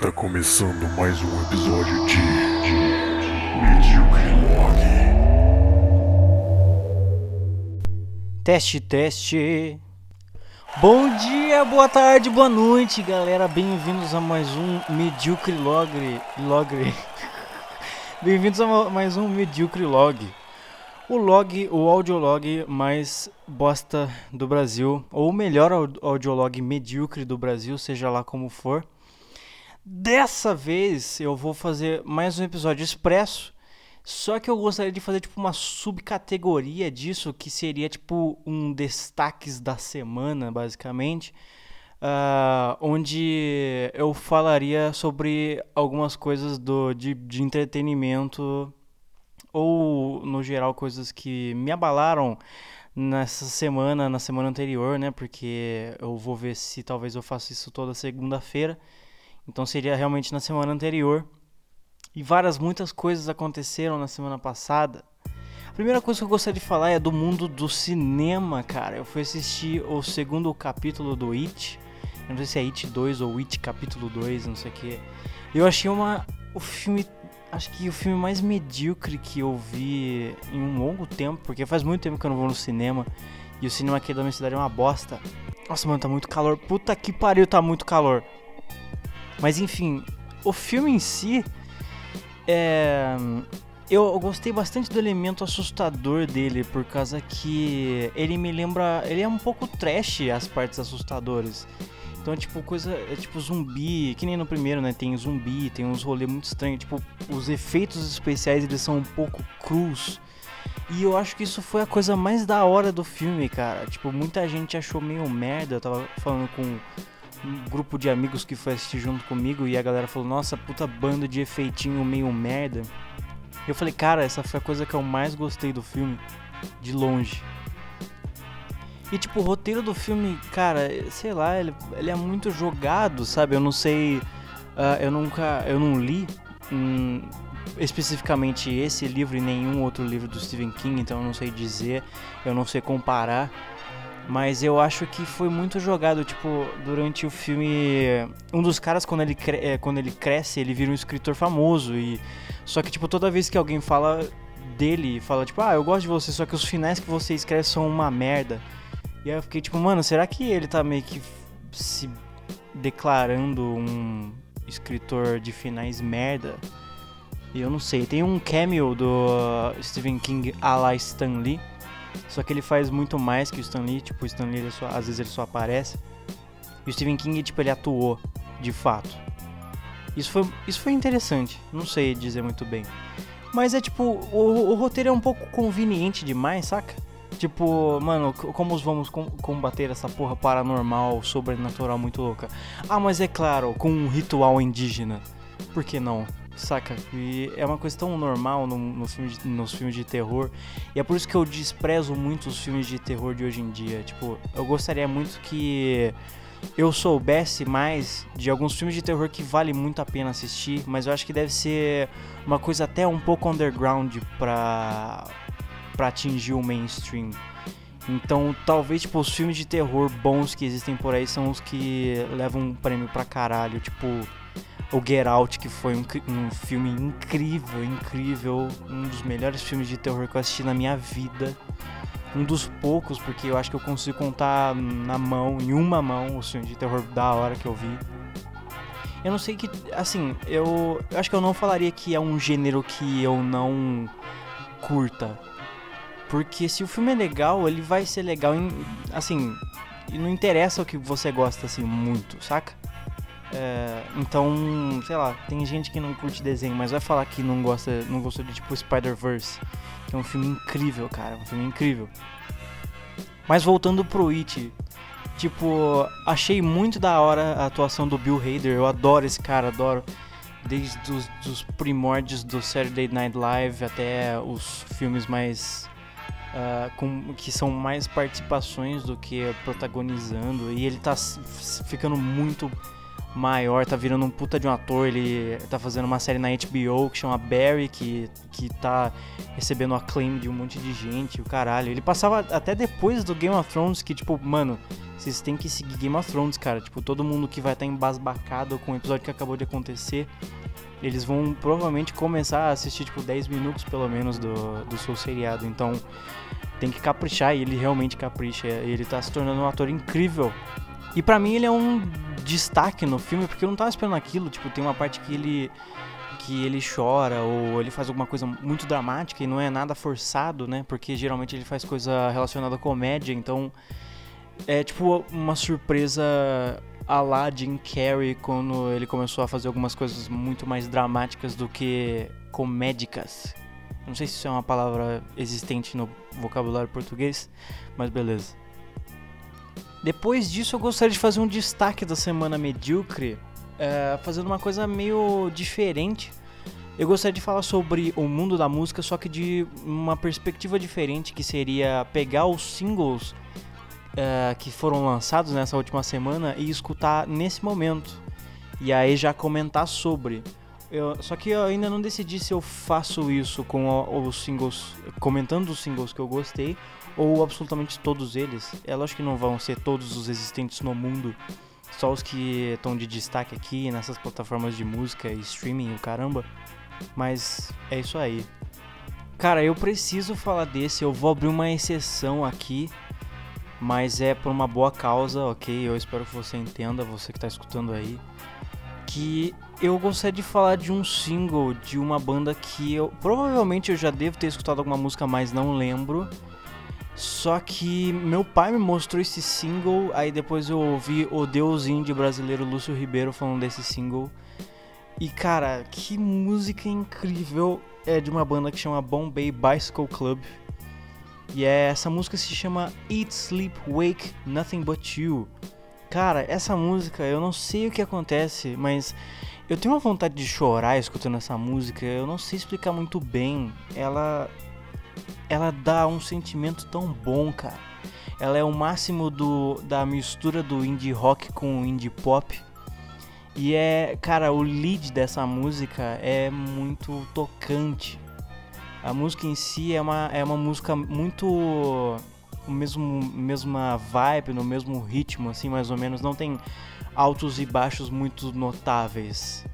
Está começando mais um episódio de, de Log. Teste, teste. Bom dia, boa tarde, boa noite, galera. Bem-vindos a mais um Medíocre Logre. Logre. Bem-vindos a ma- mais um Medíocre Log. O log, o audiolog mais bosta do Brasil, ou o melhor au- audiolog medíocre do Brasil, seja lá como for. Dessa vez eu vou fazer mais um episódio expresso, só que eu gostaria de fazer tipo uma subcategoria disso, que seria tipo um destaques da semana, basicamente, ah, onde eu falaria sobre algumas coisas do, de, de entretenimento ou no geral coisas que me abalaram nessa semana, na semana anterior, né? Porque eu vou ver se talvez eu faça isso toda segunda-feira. Então seria realmente na semana anterior. E várias, muitas coisas aconteceram na semana passada. A primeira coisa que eu gostaria de falar é do mundo do cinema, cara. Eu fui assistir o segundo capítulo do It. Eu não sei se é It 2 ou It capítulo 2, não sei o que. Eu achei uma. O filme. Acho que o filme mais medíocre que eu vi em um longo tempo, porque faz muito tempo que eu não vou no cinema. E o cinema aqui da minha cidade é uma bosta. Nossa, mano, tá muito calor. Puta que pariu, tá muito calor. Mas enfim, o filme em si. É. Eu gostei bastante do elemento assustador dele, por causa que ele me lembra. Ele é um pouco trash as partes assustadoras. Então, tipo, coisa. É tipo zumbi, que nem no primeiro, né? Tem zumbi, tem uns rolês muito estranhos. Tipo, os efeitos especiais eles são um pouco crus. E eu acho que isso foi a coisa mais da hora do filme, cara. Tipo, muita gente achou meio merda. Eu tava falando com um grupo de amigos que foi assistir junto comigo e a galera falou: Nossa, puta banda de efeitinho meio merda. Eu falei: Cara, essa foi a coisa que eu mais gostei do filme, de longe. E tipo, o roteiro do filme, cara, sei lá, ele, ele é muito jogado, sabe? Eu não sei. ah, eu nunca. Eu não li hum, especificamente esse livro e nenhum outro livro do Stephen King, então eu não sei dizer, eu não sei comparar. Mas eu acho que foi muito jogado, tipo, durante o filme. Um dos caras, quando ele, cre- eh, quando ele cresce, ele vira um escritor famoso. e Só que, tipo, toda vez que alguém fala dele, fala, tipo, ah, eu gosto de você, só que os finais que você escreve são uma merda. E aí eu fiquei tipo, mano, será que ele tá meio que se declarando um escritor de finais merda? E eu não sei. Tem um cameo do Stephen King a la Stan Lee. Só que ele faz muito mais que o Stan Lee. Tipo, o Stan Lee, só- às vezes ele só aparece. E o Stephen King, tipo, ele atuou, de fato. Isso foi, isso foi interessante. Não sei dizer muito bem. Mas é tipo, o, o roteiro é um pouco conveniente demais, saca? Tipo, mano, como vamos com- combater essa porra paranormal, sobrenatural muito louca? Ah, mas é claro, com um ritual indígena. Por que não? Saca? E é uma coisa tão normal no, no filme de- nos filmes de terror. E é por isso que eu desprezo muito os filmes de terror de hoje em dia. Tipo, eu gostaria muito que eu soubesse mais de alguns filmes de terror que vale muito a pena assistir, mas eu acho que deve ser uma coisa até um pouco underground pra, pra atingir o mainstream. Então, talvez, tipo, os filmes de terror bons que existem por aí são os que levam um prêmio pra caralho. Tipo, o Get Out, que foi um, um filme incrível, incrível. Um dos melhores filmes de terror que eu assisti na minha vida. Um dos poucos, porque eu acho que eu consigo contar na mão, em uma mão, os filmes de terror da hora que eu vi. Eu não sei que. Assim, eu, eu acho que eu não falaria que é um gênero que eu não curta. Porque se o filme é legal, ele vai ser legal em. Assim, não interessa o que você gosta, assim, muito, saca? É, então, sei lá, tem gente que não curte desenho, mas vai falar que não gosta, não gostou de tipo Spider-Verse, que é um filme incrível, cara, um filme incrível. Mas voltando pro It, tipo, achei muito da hora a atuação do Bill Hader, eu adoro esse cara, adoro desde os dos primórdios do Saturday Night Live até os filmes mais ah, com, que são mais participações do que protagonizando e ele tá ficando muito maior, tá virando um puta de um ator, ele tá fazendo uma série na HBO que chama Barry, que, que tá recebendo acclaim de um monte de gente, o caralho. Ele passava até depois do Game of Thrones, que tipo, mano, vocês têm que seguir Game of Thrones, cara. Tipo, todo mundo que vai estar tá embasbacado com o episódio que acabou de acontecer, eles vão provavelmente começar a assistir, tipo, 10 minutos pelo menos do, do seu seriado. Então, tem que caprichar e ele realmente capricha. Ele tá se tornando um ator incrível. E para mim ele é um destaque no filme, porque eu não tava esperando aquilo. Tipo, tem uma parte que ele que ele chora ou ele faz alguma coisa muito dramática e não é nada forçado, né? Porque geralmente ele faz coisa relacionada à comédia, então é tipo uma surpresa a lá Jim Carrey quando ele começou a fazer algumas coisas muito mais dramáticas do que comédicas. Não sei se isso é uma palavra existente no vocabulário português, mas beleza. Depois disso, eu gostaria de fazer um destaque da semana medíocre, é, fazendo uma coisa meio diferente. Eu gostaria de falar sobre o mundo da música, só que de uma perspectiva diferente, que seria pegar os singles é, que foram lançados nessa última semana e escutar nesse momento. E aí já comentar sobre. Eu, só que eu ainda não decidi se eu faço isso com os singles, comentando os singles que eu gostei, ou absolutamente todos eles. É lógico que não vão ser todos os existentes no mundo, só os que estão de destaque aqui nessas plataformas de música e streaming, o caramba. Mas é isso aí. Cara, eu preciso falar desse, eu vou abrir uma exceção aqui, mas é por uma boa causa, ok? Eu espero que você entenda, você que está escutando aí. Que eu gostaria de falar de um single de uma banda que eu provavelmente eu já devo ter escutado alguma música, mas não lembro só que meu pai me mostrou esse single, aí depois eu ouvi o Deus Indie brasileiro Lúcio Ribeiro falando desse single. E cara, que música incrível! É de uma banda que chama Bombay Bicycle Club. E é, essa música se chama Eat, Sleep, Wake, Nothing But You. Cara, essa música, eu não sei o que acontece, mas eu tenho uma vontade de chorar escutando essa música. Eu não sei explicar muito bem. Ela ela dá um sentimento tão bom, cara. Ela é o máximo do, da mistura do indie rock com indie pop. E é, cara, o lead dessa música é muito tocante. A música em si é uma, é uma música muito o mesmo mesma vibe, no mesmo ritmo assim, mais ou menos, não tem altos e baixos muito notáveis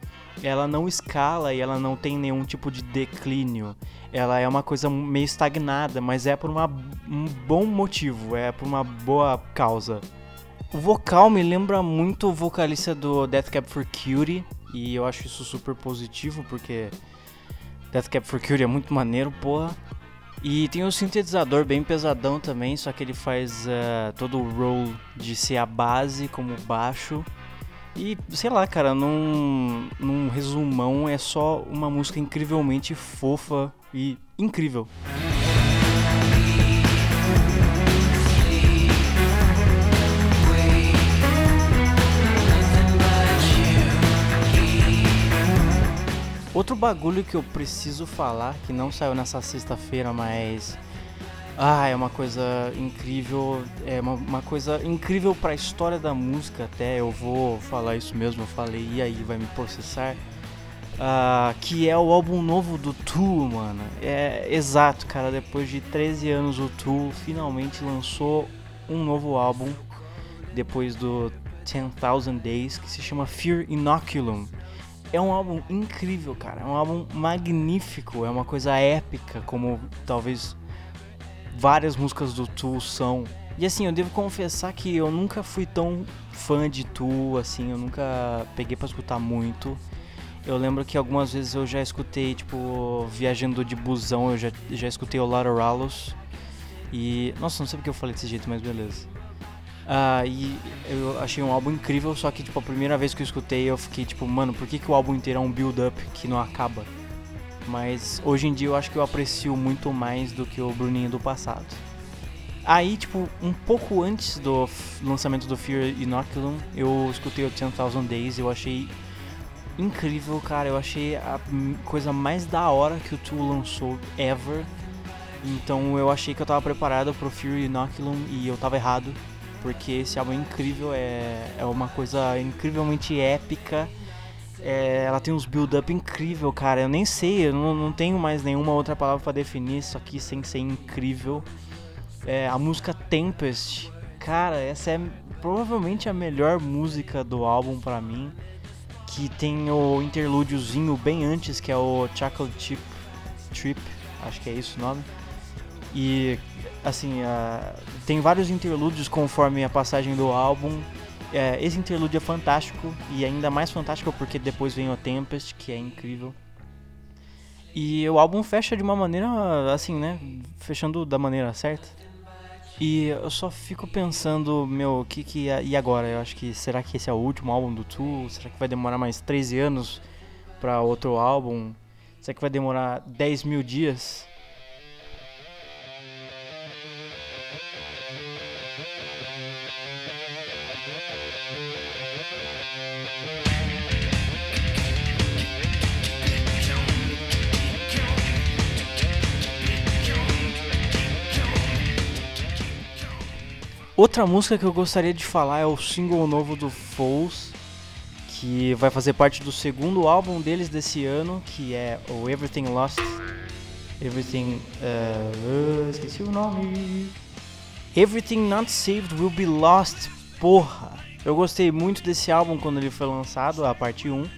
ela não escala e ela não tem nenhum tipo de declínio. Ela é uma coisa meio estagnada, mas é por uma, um bom motivo, é por uma boa causa. O vocal me lembra muito o vocalista do Death Cab for Cutie, e eu acho isso super positivo, porque Death Cab for Cutie é muito maneiro, porra. E tem um sintetizador bem pesadão também, só que ele faz uh, todo o role de ser a base como baixo. E sei lá, cara, num, num resumão é só uma música incrivelmente fofa e incrível. Outro bagulho que eu preciso falar, que não saiu nessa sexta-feira, mas ah, é uma coisa incrível, é uma, uma coisa incrível para a história da música até, eu vou falar isso mesmo, eu falei, e aí, vai me processar? Uh, que é o álbum novo do Tool, mano. É exato, cara, depois de 13 anos o Tool finalmente lançou um novo álbum, depois do 10,000 Days, que se chama Fear Inoculum. É um álbum incrível, cara, é um álbum magnífico, é uma coisa épica, como talvez várias músicas do Tool são. E assim, eu devo confessar que eu nunca fui tão fã de Tool, assim, eu nunca peguei para escutar muito. Eu lembro que algumas vezes eu já escutei, tipo, viajando de busão, eu já, já escutei o Lateralus. E. Nossa, não sei porque eu falei desse jeito, mas beleza. Ah, e eu achei um álbum incrível, só que, tipo, a primeira vez que eu escutei eu fiquei tipo, mano, por que, que o álbum inteiro é um build-up que não acaba? Mas hoje em dia eu acho que eu aprecio muito mais do que o Bruninho do passado. Aí, tipo, um pouco antes do lançamento do Fear Inoculum, eu escutei o 10,000 Days, eu achei incrível, cara. Eu achei a coisa mais da hora que o Tool lançou ever. Então eu achei que eu tava preparado pro Fear Inoculum e eu tava errado. porque esse álbum é incrível, é, é uma coisa incrivelmente épica. É, ela tem uns build-up incrível, cara. Eu nem sei, eu não, não tenho mais nenhuma outra palavra para definir isso aqui sem ser incrível. É, a música Tempest, cara, essa é provavelmente a melhor música do álbum para mim. Que tem o interlúdiozinho bem antes, que é o Chocolate Chip Trip, acho que é isso o nome. E assim, uh, tem vários interlúdios conforme a passagem do álbum. É, esse interlúdio é fantástico e ainda mais fantástico porque depois vem o Tempest, que é incrível. E o álbum fecha de uma maneira assim, né? Fechando da maneira certa. E eu só fico pensando, meu, o que que. E agora? Eu acho que. Será que esse é o último álbum do Tool? Será que vai demorar mais 13 anos para outro álbum? Será que vai demorar 10 mil dias? Outra música que eu gostaria de falar é o single novo do Foles, que vai fazer parte do segundo álbum deles desse ano, que é o Everything Lost. Everything. Uh, esqueci o nome. Everything Not Saved Will Be Lost. Porra! Eu gostei muito desse álbum quando ele foi lançado, a parte 1.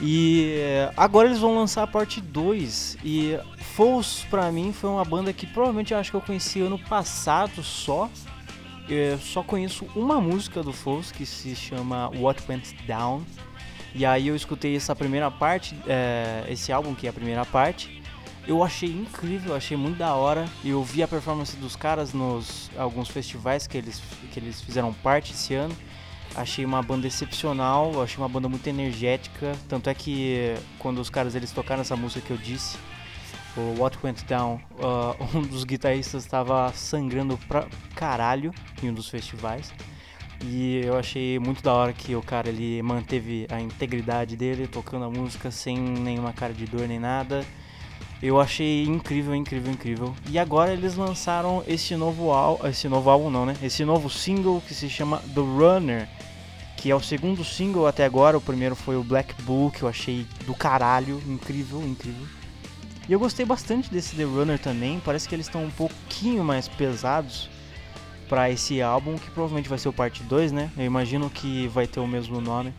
E eh, agora eles vão lançar a parte 2. E Foles, pra mim, foi uma banda que provavelmente eu acho que eu conheci ano passado só eu só conheço uma música do Foles que se chama What Went Down. E aí eu escutei essa primeira parte, é, esse álbum que é a primeira parte. Eu achei incrível, achei muito da hora. Eu vi a performance dos caras nos alguns festivais que eles, que eles fizeram parte esse ano. Achei uma banda excepcional, achei uma banda muito energética. Tanto é que quando os caras eles tocaram essa música que eu disse, o What Went Down, uh, um dos guitarristas estava sangrando pra caralho em um dos festivais. E eu achei muito da hora que o cara ele manteve a integridade dele tocando a música sem nenhuma cara de dor nem nada. Eu achei incrível, incrível, incrível. E agora eles lançaram esse novo álbum, esse novo álbum não, né? Esse novo single que se chama The Runner, que é o segundo single até agora. O primeiro foi o Black Bull, que eu achei do caralho, incrível, incrível. E eu gostei bastante desse The Runner também. Parece que eles estão um pouquinho mais pesados para esse álbum, que provavelmente vai ser o parte 2, né? Eu imagino que vai ter o mesmo nome.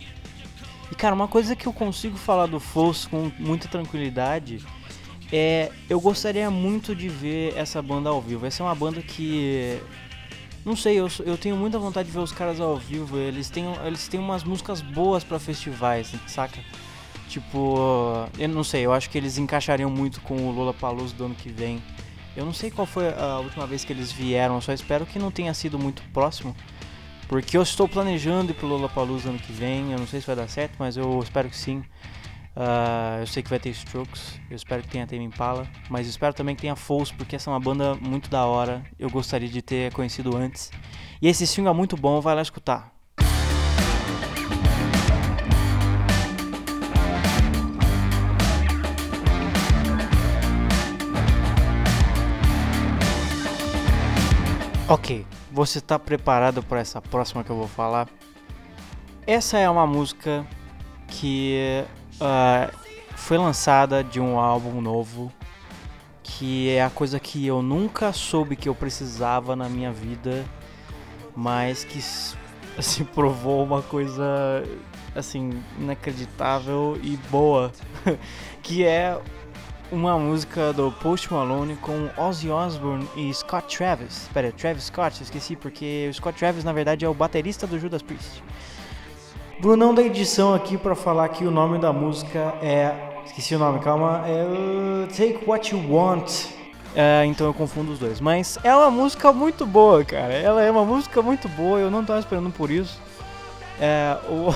E cara, uma coisa que eu consigo falar do Foss com muita tranquilidade é eu gostaria muito de ver essa banda ao vivo. Essa é uma banda que não sei, eu, eu tenho muita vontade de ver os caras ao vivo. Eles têm, eles têm umas músicas boas para festivais, saca? Tipo, eu não sei, eu acho que eles encaixariam muito com o Lola Paluso do ano que vem. Eu não sei qual foi a última vez que eles vieram, eu só espero que não tenha sido muito próximo. Porque eu estou planejando ir pro Lola Paluso ano que vem, eu não sei se vai dar certo, mas eu espero que sim. Uh, eu sei que vai ter Strokes, eu espero que tenha Tame Impala, mas espero também que tenha Foles, porque essa é uma banda muito da hora, eu gostaria de ter conhecido antes. E esse single é muito bom, vai lá escutar. Ok, você está preparado para essa próxima que eu vou falar? Essa é uma música que uh, foi lançada de um álbum novo, que é a coisa que eu nunca soube que eu precisava na minha vida, mas que assim provou uma coisa assim inacreditável e boa, que é uma música do Post Malone com Ozzy Osbourne e Scott Travis. Espera, Travis Scott, esqueci porque o Scott Travis na verdade é o baterista do Judas Priest. Brunão da edição aqui para falar que o nome da música é. Esqueci o nome, calma. É uh, Take What You Want. É, então eu confundo os dois. Mas é uma música muito boa, cara. Ela é uma música muito boa, eu não tava esperando por isso. É, o,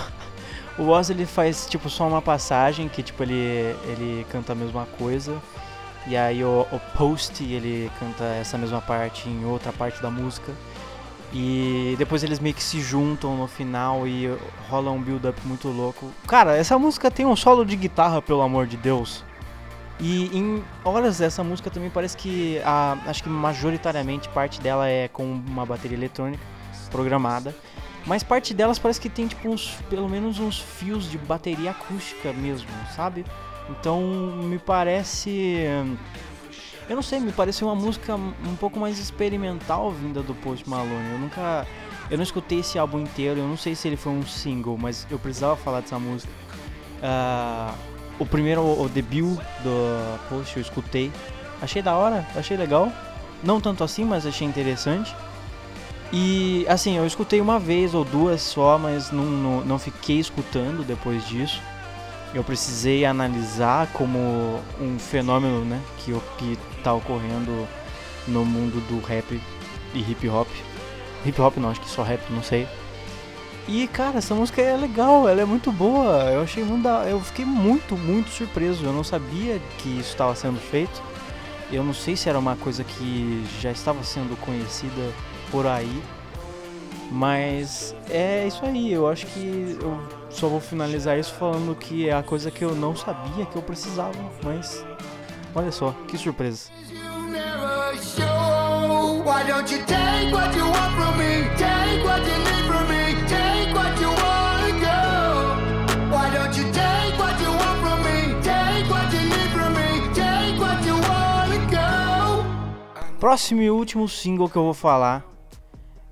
o Oz ele faz tipo só uma passagem que tipo ele ele canta a mesma coisa e aí o, o Post ele canta essa mesma parte em outra parte da música e depois eles meio que se juntam no final e rola um build up muito louco. Cara, essa música tem um solo de guitarra pelo amor de Deus. E em horas essa música também parece que a, acho que majoritariamente parte dela é com uma bateria eletrônica programada. Mas parte delas parece que tem tipo uns, pelo menos uns fios de bateria acústica mesmo, sabe? Então me parece. Eu não sei, me parece uma música um pouco mais experimental vinda do Post Malone. Eu nunca. Eu não escutei esse álbum inteiro, eu não sei se ele foi um single, mas eu precisava falar dessa música. Uh, o primeiro, o debut do Post, eu escutei. Achei da hora, achei legal. Não tanto assim, mas achei interessante. E assim, eu escutei uma vez ou duas só, mas não, não, não fiquei escutando depois disso. Eu precisei analisar como um fenômeno né, que está ocorrendo no mundo do rap e hip hop. Hip hop não, acho que só rap, não sei. E cara, essa música é legal, ela é muito boa. Eu achei muito eu fiquei muito, muito surpreso. Eu não sabia que isso estava sendo feito. Eu não sei se era uma coisa que já estava sendo conhecida por aí. Mas é isso aí, eu acho que eu só vou finalizar isso falando que é a coisa que eu não sabia que eu precisava, mas olha só, que surpresa. Próximo e último single que eu vou falar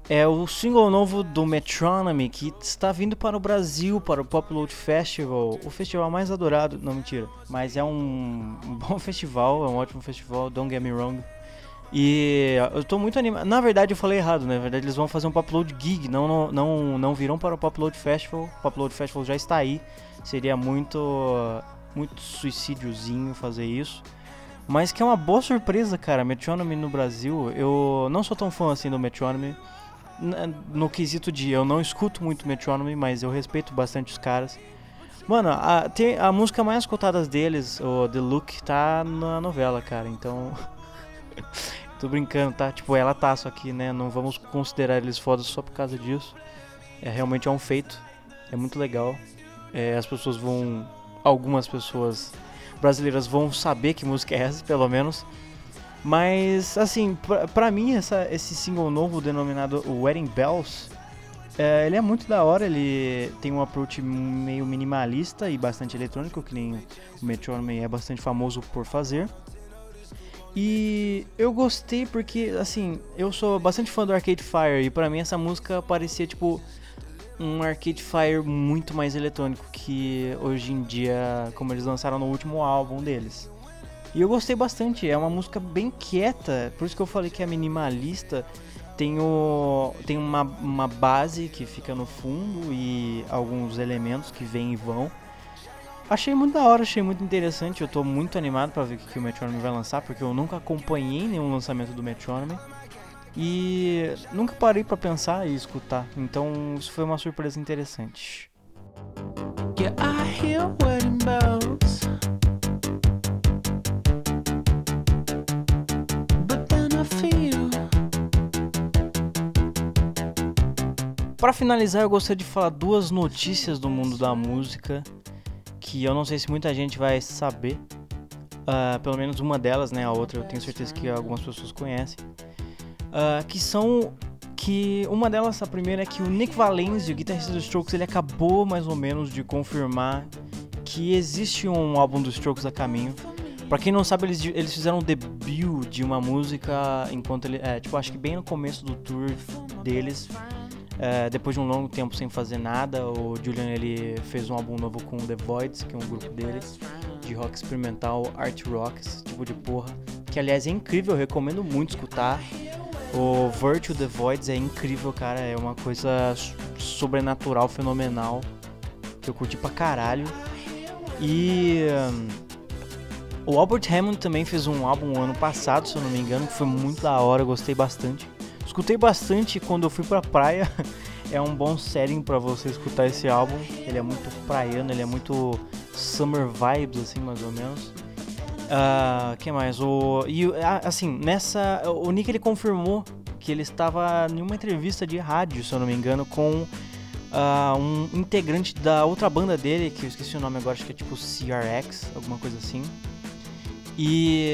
é o single novo do Metronomy que está vindo para o Brasil, para o Pop Load Festival, o festival mais adorado, não mentira, mas é um, bom festival, é um ótimo festival, don't get me wrong. E eu estou muito animado. Na verdade, eu falei errado, né? Na verdade, eles vão fazer um Pop Load Gig, não, não, não, não virão para o Pop Load Festival. O Pop Load Festival já está aí. Seria muito, muito suicídiozinho fazer isso. Mas que é uma boa surpresa, cara. Metronomy no Brasil. Eu não sou tão fã assim do Metronomy no quesito de eu não escuto muito Metronomy, mas eu respeito bastante os caras. Mano, a, tem, a música mais escutada deles, o The Look, tá na novela, cara. Então. Tô brincando, tá? Tipo, ela tá, só né? Não vamos considerar eles fodas só por causa disso. É realmente é um feito. É muito legal. É, as pessoas vão. Algumas pessoas brasileiras vão saber que música é essa, pelo menos. Mas, assim, pra, mim, essa, esse single novo denominado Wedding Bells, é, ele é muito da hora, ele tem um approach meio minimalista e bastante eletrônico, que nem o Metronomy é bastante famoso por fazer. E eu gostei porque, assim, eu sou bastante fã do Arcade Fire e pra mim essa música parecia, tipo, um Arcade Fire muito mais eletrônico que hoje em dia, como eles lançaram no último álbum deles. E eu gostei bastante, é uma música bem quieta, por isso que eu falei que é minimalista. Tem, o, tem uma, uma base que fica no fundo e alguns elementos que vêm e vão. Achei muito da hora, achei muito interessante. Eu tô muito animado para ver o que, que o Metronomy vai lançar, porque eu nunca acompanhei nenhum lançamento do Metronomy. E nunca parei para pensar e escutar. Então isso foi uma surpresa interessante. Yeah, Para finalizar, eu gostaria de falar duas notícias do mundo da música que eu não sei se muita gente vai saber. Uh, pelo menos uma delas, né? A outra eu tenho certeza que algumas pessoas conhecem. Uh, que são que uma delas, a primeira é que o Nick Valenzi, o guitarrista dos Strokes, ele acabou mais ou menos de confirmar que existe um álbum dos Strokes a caminho. Pra quem não sabe, eles, eles fizeram um debut de uma música enquanto ele. É, tipo, acho que bem no começo do tour deles. É, depois de um longo tempo sem fazer nada, o Julian ele fez um álbum novo com The Voids, que é um grupo dele, de rock experimental, art rock, esse tipo de porra. Que aliás é incrível, eu recomendo muito escutar. O Virtue The Voids é incrível, cara, é uma coisa sobrenatural, fenomenal, que eu curti pra caralho. E. Um, o Albert Hammond também fez um álbum ano passado, se eu não me engano, que foi muito da hora, gostei bastante. Escutei bastante quando eu fui pra praia. é um bom setting para você escutar esse álbum. Ele é muito praiano, ele é muito summer vibes, assim, mais ou menos. Uh, que mais? O, e, assim, nessa. O Nick ele confirmou que ele estava em uma entrevista de rádio, se eu não me engano, com uh, um integrante da outra banda dele, que eu esqueci o nome agora, acho que é tipo CRX, alguma coisa assim. E,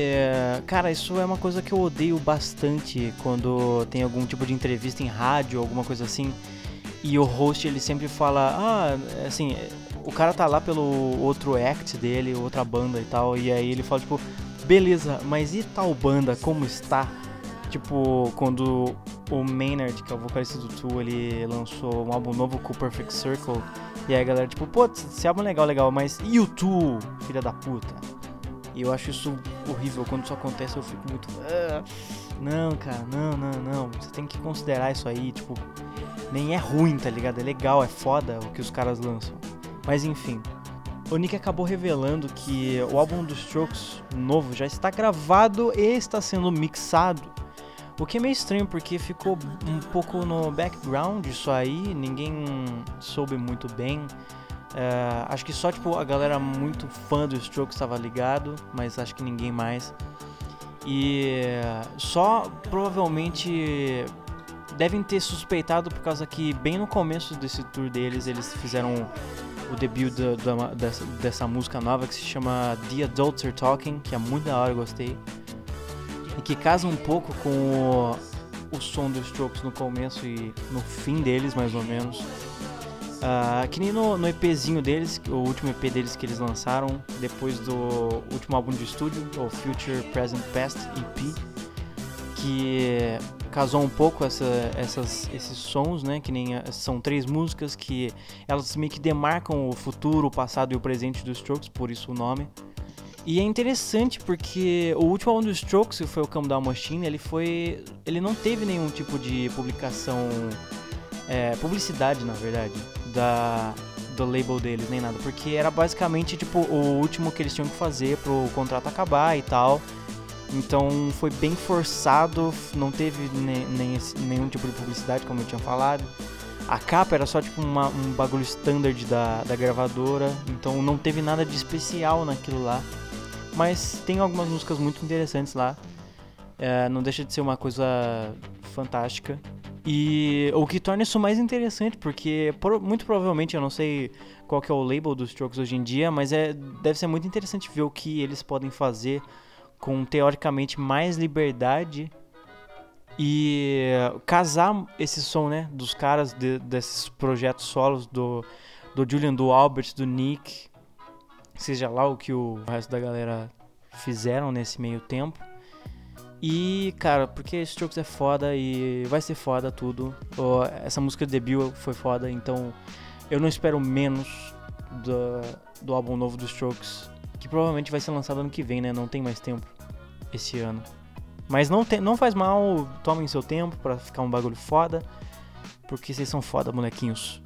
cara, isso é uma coisa que eu odeio bastante quando tem algum tipo de entrevista em rádio, alguma coisa assim. E o host ele sempre fala, ah, assim, o cara tá lá pelo outro act dele, outra banda e tal, e aí ele fala, tipo, beleza, mas e tal banda, como está? Tipo, quando o Maynard, que é o vocalista do Tool, ele lançou um álbum novo com o Perfect Circle, e aí a galera, tipo, pô, esse álbum é legal, legal, mas e o Tool, filha da puta? E eu acho isso horrível, quando isso acontece eu fico muito... Ah, não, cara, não, não, não, você tem que considerar isso aí, tipo, nem é ruim, tá ligado? É legal, é foda o que os caras lançam. Mas enfim, o Nick acabou revelando que o álbum dos Strokes novo já está gravado e está sendo mixado. O que é meio estranho porque ficou um pouco no background isso aí, ninguém soube muito bem. Uh, acho que só tipo a galera muito fã dos Strokes estava ligado, mas acho que ninguém mais. E só provavelmente devem ter suspeitado por causa que bem no começo desse tour deles eles fizeram o debut do, do, dessa, dessa, música nova que se chama The Adults Are Talking, que é muito da hora, eu gostei. E que casa um pouco com o, o som dos Strokes no começo e no fim deles, mais ou menos. Uh, que nem no, no, EPzinho deles, o último EP deles que eles lançaram, depois do último álbum de estúdio, o Future Present Past EP, que casou um pouco essa, essas, esses sons, né? Que nem são três músicas que elas meio que demarcam o futuro, o passado e o presente dos Strokes, por isso o nome. E é interessante porque o último álbum dos Strokes, que foi o Come Down Machine, ele foi, ele não teve nenhum tipo de publicação, é, publicidade na verdade, da do label deles nem nada, porque era basicamente tipo o último que eles tinham que fazer pro contrato acabar e tal. Então foi bem forçado, não teve nem, nem, nenhum tipo de publicidade, como eu tinha falado. A capa era só tipo uma, um bagulho standard da, da gravadora, então não teve nada de especial naquilo lá. Mas tem algumas músicas muito interessantes lá. É, não deixa de ser uma coisa fantástica. E o que torna isso mais interessante, porque por, muito provavelmente, eu não sei qual que é o label dos Strokes hoje em dia, mas é, deve ser muito interessante ver o que eles podem fazer com teoricamente mais liberdade e casar esse som, né, dos caras de, desses projetos solos do do Julian, do Albert, do Nick, seja lá o que o resto da galera fizeram nesse meio tempo. E, cara, porque Strokes é foda e vai ser foda tudo. Essa música de debut foi foda, então eu não espero menos do, do álbum novo dos Strokes, que provavelmente vai ser lançado ano que vem, né? Não tem mais tempo esse ano. Mas não, tem, não faz mal, tomem seu tempo para ficar um bagulho foda, porque vocês são foda, molequinhos.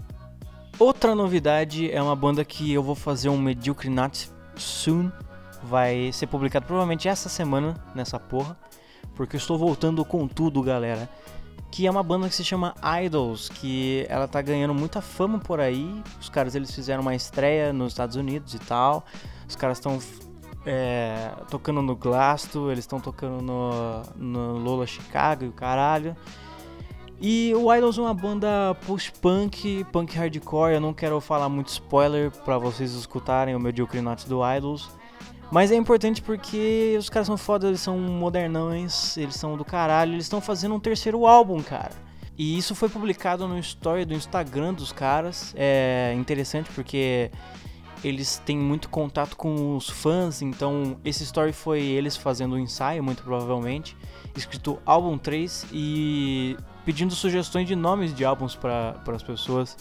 Outra novidade é uma banda que eu vou fazer um Mediocre Not Soon. Vai ser publicado provavelmente essa semana, nessa porra. Porque eu estou voltando com tudo, galera. Que é uma banda que se chama Idols, que ela tá ganhando muita fama por aí. Os caras eles fizeram uma estreia nos Estados Unidos e tal. Os caras estão é, tocando no Glasto, eles estão tocando no, no Lola Chicago e o caralho. E o Idols é uma banda post-punk, punk hardcore. Eu não quero falar muito spoiler para vocês escutarem o Mediocre Notes do Idols. Mas é importante porque os caras são foda, eles são modernões, eles são do caralho, eles estão fazendo um terceiro álbum, cara. E isso foi publicado no story do Instagram dos caras. É interessante porque eles têm muito contato com os fãs, então esse story foi eles fazendo um ensaio, muito provavelmente, escrito álbum 3 e pedindo sugestões de nomes de álbuns para as pessoas,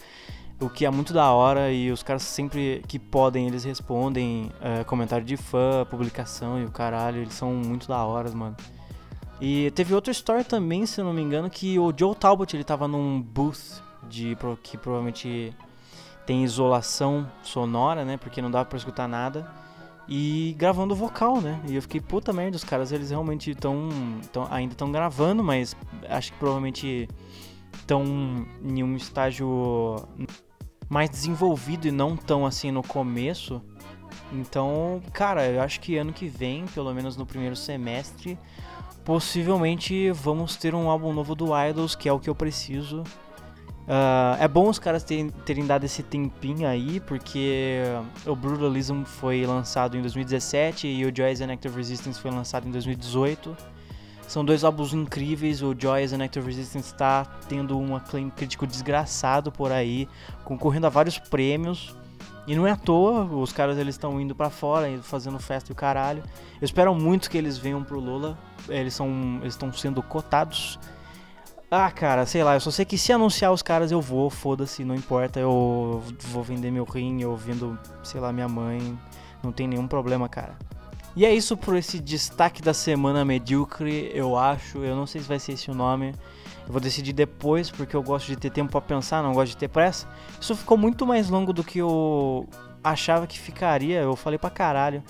o que é muito da hora e os caras sempre que podem eles respondem é, comentário de fã, publicação e o caralho, eles são muito da hora, mano. E teve outra story também, se eu não me engano, que o Joe Talbot ele tava num booth de que provavelmente tem isolação sonora, né? Porque não dava para escutar nada. E gravando vocal, né? E eu fiquei, puta merda, os caras eles realmente estão. ainda estão gravando, mas acho que provavelmente estão em um estágio mais desenvolvido e não tão assim no começo. Então, cara, eu acho que ano que vem, pelo menos no primeiro semestre, possivelmente vamos ter um álbum novo do Idols, que é o que eu preciso Uh, é bom os caras terem, terem, dado esse tempinho aí, porque o Brutalism foi lançado em 2017 e o Joy and Active Resistance foi lançado em 2018. São dois álbuns incríveis, o Joy and Active Resistance está tendo um acclaim crítico desgraçado por aí, concorrendo a vários prêmios. E não é à toa, os caras eles estão indo para fora, fazendo festa e o caralho. Eu espero muito que eles venham pro Lola. Eles são eles estão sendo cotados ah, cara, sei lá, eu só sei que se anunciar os caras eu vou, foda-se, não importa, eu vou vender meu rim, eu vendo, sei lá, minha mãe, não tem nenhum problema, cara. E é isso por esse destaque da semana medíocre, eu acho, eu não sei se vai ser esse o nome, eu vou decidir depois, porque eu gosto de ter tempo para pensar, não gosto de ter pressa. Isso ficou muito mais longo do que eu achava que ficaria, eu falei pra caralho.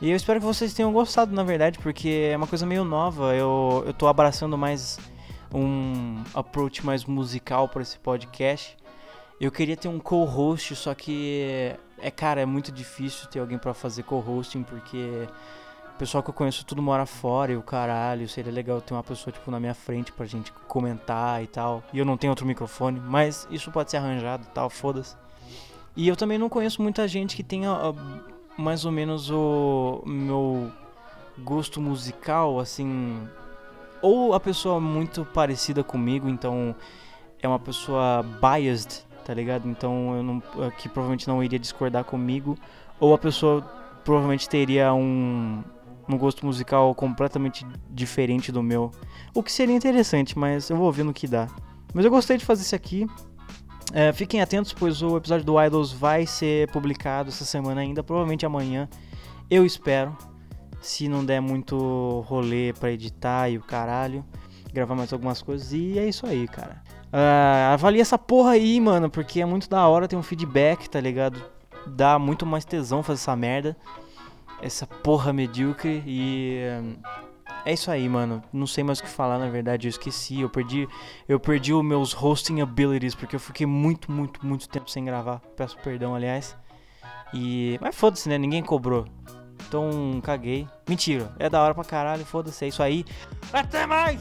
E eu espero que vocês tenham gostado, na verdade, porque é uma coisa meio nova, eu, eu tô abraçando mais um approach mais musical para esse podcast. Eu queria ter um co-host, só que é cara, é muito difícil ter alguém para fazer co-hosting porque o pessoal que eu conheço tudo mora fora e o caralho, seria legal ter uma pessoa tipo na minha frente pra gente comentar e tal. E eu não tenho outro microfone, mas isso pode ser arranjado tal, foda-se. E eu também não conheço muita gente que tenha uh, mais ou menos o meu gosto musical assim ou a pessoa muito parecida comigo, então é uma pessoa biased, tá ligado? Então eu não, que provavelmente não iria discordar comigo, ou a pessoa provavelmente teria um, um gosto musical completamente diferente do meu, o que seria interessante, mas eu vou ver no que dá. Mas eu gostei de fazer isso aqui. É, fiquem atentos, pois o episódio do Idols vai ser publicado essa semana ainda, provavelmente amanhã. Eu espero se não der muito rolê para editar e o caralho, gravar mais algumas coisas. E é isso aí, cara. Uh, avalie essa porra aí, mano, porque é muito da hora ter um feedback, tá ligado? Dá muito mais tesão fazer essa merda. Essa porra medíocre e. É isso aí, mano. Não sei mais o que falar, na verdade, eu esqueci. Eu perdi, eu perdi os meus hosting abilities porque eu fiquei muito, muito, muito tempo sem gravar. Peço perdão, aliás. E mas foda-se, né? Ninguém cobrou. Então, caguei. Mentira, é da hora pra caralho, foda-se, é isso aí. Até mais!